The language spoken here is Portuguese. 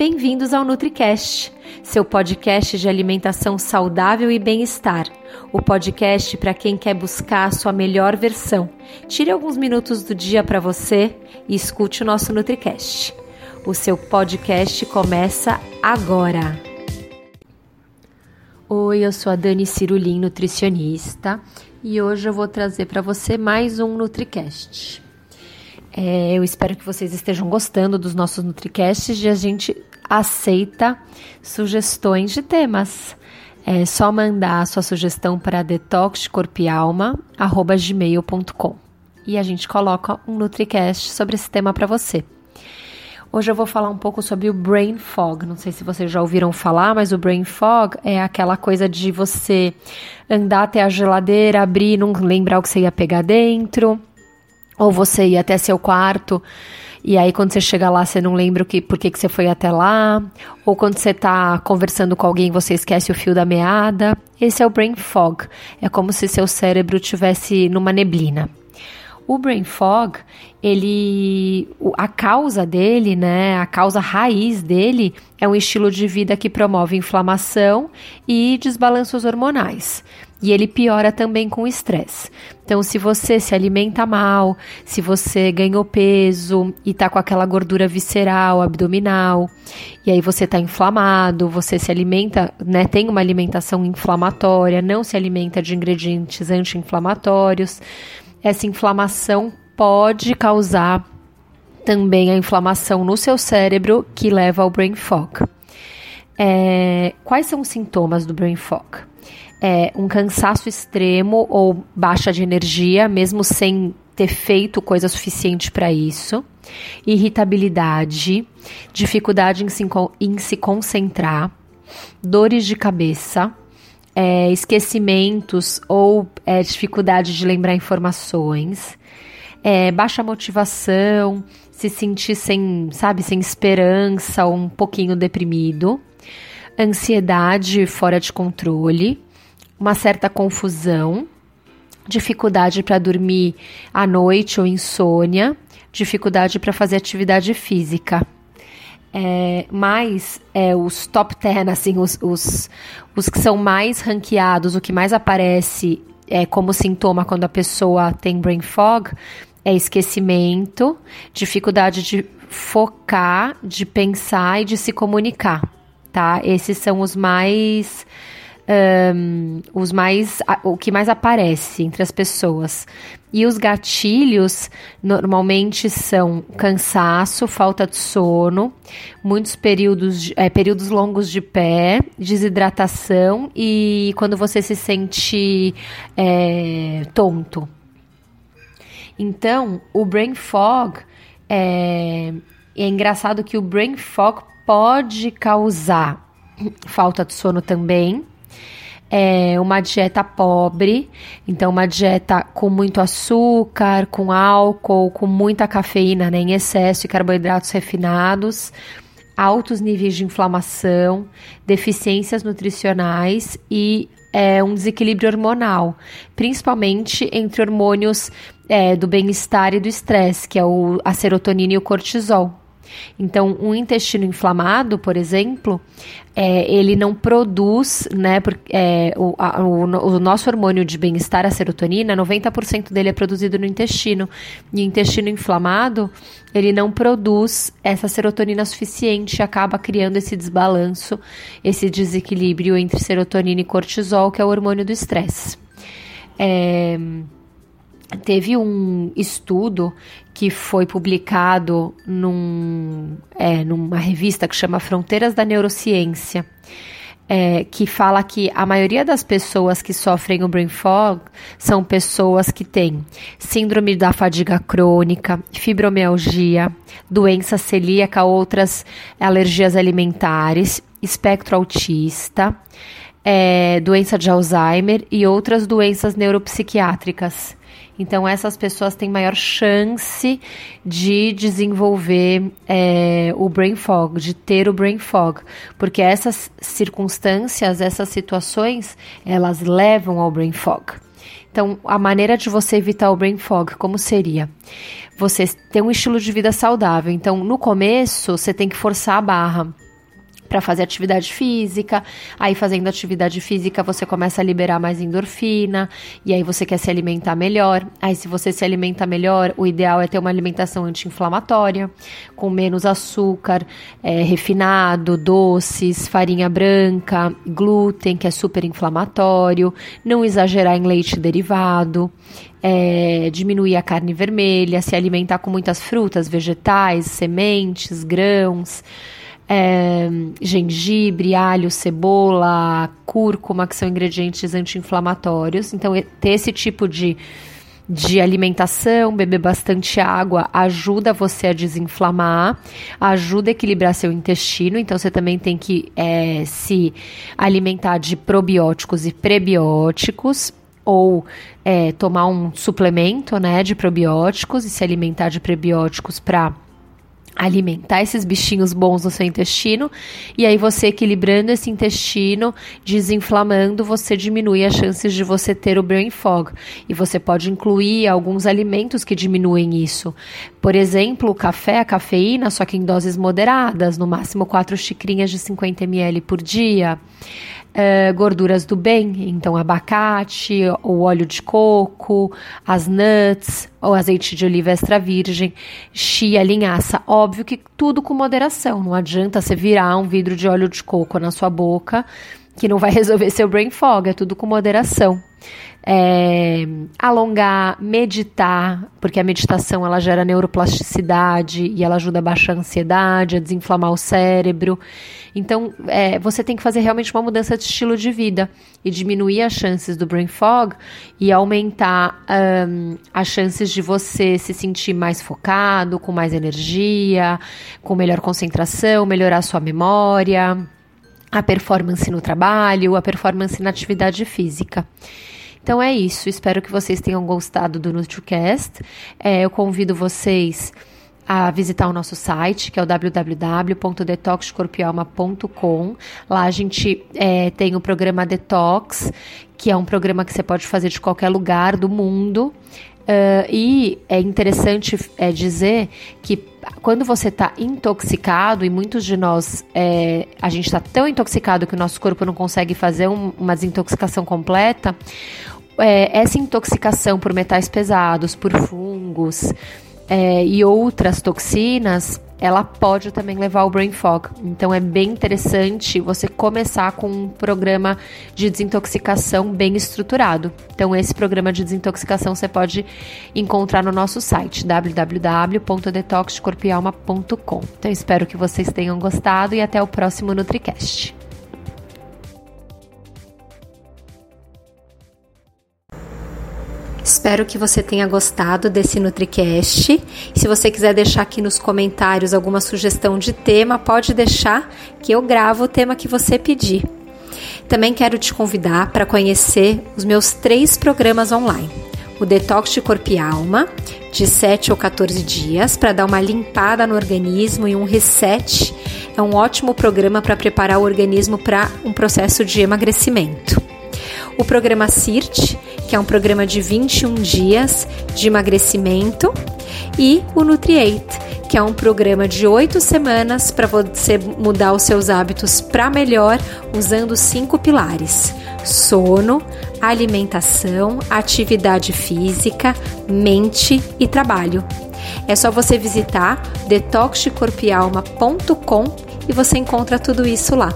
Bem-vindos ao NutriCast, seu podcast de alimentação saudável e bem-estar. O podcast para quem quer buscar a sua melhor versão. Tire alguns minutos do dia para você e escute o nosso NutriCast. O seu podcast começa agora. Oi, eu sou a Dani Cirulim, nutricionista, e hoje eu vou trazer para você mais um NutriCast. É, eu espero que vocês estejam gostando dos nossos NutriCasts e a gente aceita sugestões de temas. É só mandar a sua sugestão para detoxcorpialma.gmail.com e a gente coloca um NutriCast sobre esse tema para você. Hoje eu vou falar um pouco sobre o brain fog. Não sei se vocês já ouviram falar, mas o brain fog é aquela coisa de você andar até a geladeira, abrir e não lembrar o que você ia pegar dentro, ou você ir até seu quarto e aí, quando você chega lá, você não lembra que, por que, que você foi até lá. Ou quando você está conversando com alguém, você esquece o fio da meada. Esse é o brain fog. É como se seu cérebro tivesse numa neblina. O brain fog, ele, a causa dele, né, a causa raiz dele é um estilo de vida que promove inflamação e desbalanços hormonais. E ele piora também com o estresse. Então, se você se alimenta mal, se você ganhou peso e tá com aquela gordura visceral, abdominal, e aí você tá inflamado, você se alimenta, né, tem uma alimentação inflamatória, não se alimenta de ingredientes anti-inflamatórios, essa inflamação pode causar também a inflamação no seu cérebro que leva ao brain fog. É, quais são os sintomas do brain fog? É um cansaço extremo ou baixa de energia, mesmo sem ter feito coisa suficiente para isso, irritabilidade, dificuldade em se, em se concentrar, dores de cabeça, é, esquecimentos ou é, dificuldade de lembrar informações, é, baixa motivação, se sentir sem, sabe, sem esperança ou um pouquinho deprimido, ansiedade fora de controle, uma certa confusão, dificuldade para dormir à noite ou insônia, dificuldade para fazer atividade física. É, mas é, os top 10, assim, os, os, os que são mais ranqueados, o que mais aparece é, como sintoma quando a pessoa tem brain fog, é esquecimento, dificuldade de focar, de pensar e de se comunicar, tá? Esses são os mais um, os mais o que mais aparece entre as pessoas. E os gatilhos normalmente são cansaço, falta de sono, muitos períodos, é, períodos longos de pé, desidratação e quando você se sente é, tonto. Então, o brain fog é, é engraçado que o brain fog pode causar falta de sono também, é uma dieta pobre, então uma dieta com muito açúcar, com álcool, com muita cafeína né, em excesso e carboidratos refinados, altos níveis de inflamação, deficiências nutricionais e é, um desequilíbrio hormonal, principalmente entre hormônios é, do bem-estar e do estresse, que é o, a serotonina e o cortisol. Então, um intestino inflamado, por exemplo, é, ele não produz, né? Porque, é, o, o, o, nosso hormônio de bem-estar, a serotonina, 90% dele é produzido no intestino. E o intestino inflamado, ele não produz essa serotonina suficiente acaba criando esse desbalanço, esse desequilíbrio entre serotonina e cortisol, que é o hormônio do estresse. É teve um estudo que foi publicado num, é, numa revista que chama Fronteiras da Neurociência, é, que fala que a maioria das pessoas que sofrem o brain fog são pessoas que têm síndrome da fadiga crônica, fibromialgia, doença celíaca, outras alergias alimentares, espectro autista, é, doença de Alzheimer e outras doenças neuropsiquiátricas. Então, essas pessoas têm maior chance de desenvolver é, o brain fog, de ter o brain fog, porque essas circunstâncias, essas situações, elas levam ao brain fog. Então, a maneira de você evitar o brain fog, como seria? Você ter um estilo de vida saudável. Então, no começo, você tem que forçar a barra. Para fazer atividade física. Aí fazendo atividade física você começa a liberar mais endorfina e aí você quer se alimentar melhor. Aí se você se alimenta melhor, o ideal é ter uma alimentação anti-inflamatória, com menos açúcar, é, refinado, doces, farinha branca, glúten, que é super inflamatório, não exagerar em leite derivado. É, diminuir a carne vermelha, se alimentar com muitas frutas, vegetais, sementes, grãos é, gengibre, alho, cebola, cúrcuma, que são ingredientes anti-inflamatórios. Então, ter esse tipo de, de alimentação, beber bastante água, ajuda você a desinflamar, ajuda a equilibrar seu intestino. Então, você também tem que é, se alimentar de probióticos e prebióticos ou é, tomar um suplemento né, de probióticos e se alimentar de prebióticos para alimentar esses bichinhos bons no seu intestino e aí você equilibrando esse intestino, desinflamando, você diminui as chances de você ter o brain fog. E você pode incluir alguns alimentos que diminuem isso. Por exemplo, o café, a cafeína, só que em doses moderadas, no máximo 4 xicrinhas de 50 ml por dia. Uh, gorduras do bem, então abacate, o óleo de coco, as nuts, o azeite de oliva extra virgem, chia, linhaça. Que tudo com moderação. Não adianta você virar um vidro de óleo de coco na sua boca, que não vai resolver seu brain fog. É tudo com moderação é, alongar, meditar, porque a meditação ela gera neuroplasticidade e ela ajuda a baixar a ansiedade, a desinflamar o cérebro. Então, é, você tem que fazer realmente uma mudança de estilo de vida e diminuir as chances do brain fog e aumentar um, as chances de você se sentir mais focado, com mais energia, com melhor concentração, melhorar sua memória, a performance no trabalho, a performance na atividade física. Então é isso. Espero que vocês tenham gostado do NutriCast. É, eu convido vocês a visitar o nosso site, que é o www.detoxcorpialma.com. Lá a gente é, tem o programa Detox, que é um programa que você pode fazer de qualquer lugar do mundo. Uh, e é interessante é, dizer que quando você está intoxicado, e muitos de nós, é, a gente está tão intoxicado que o nosso corpo não consegue fazer um, uma desintoxicação completa, é, essa intoxicação por metais pesados, por fungos é, e outras toxinas, ela pode também levar ao brain fog. Então é bem interessante você começar com um programa de desintoxicação bem estruturado. Então esse programa de desintoxicação você pode encontrar no nosso site www.detoxcorpialma.com. Então espero que vocês tenham gostado e até o próximo NutriCast. Espero que você tenha gostado desse NutriCast. Se você quiser deixar aqui nos comentários alguma sugestão de tema, pode deixar que eu gravo o tema que você pedir. Também quero te convidar para conhecer os meus três programas online. O Detox de Corpo e Alma, de 7 ou 14 dias, para dar uma limpada no organismo e um reset. É um ótimo programa para preparar o organismo para um processo de emagrecimento. O programa CIRT, que é um programa de 21 dias de emagrecimento, e o Nutriate, que é um programa de 8 semanas para você mudar os seus hábitos para melhor usando cinco pilares: sono, alimentação, atividade física, mente e trabalho. É só você visitar detoxdecorpialma.com e você encontra tudo isso lá.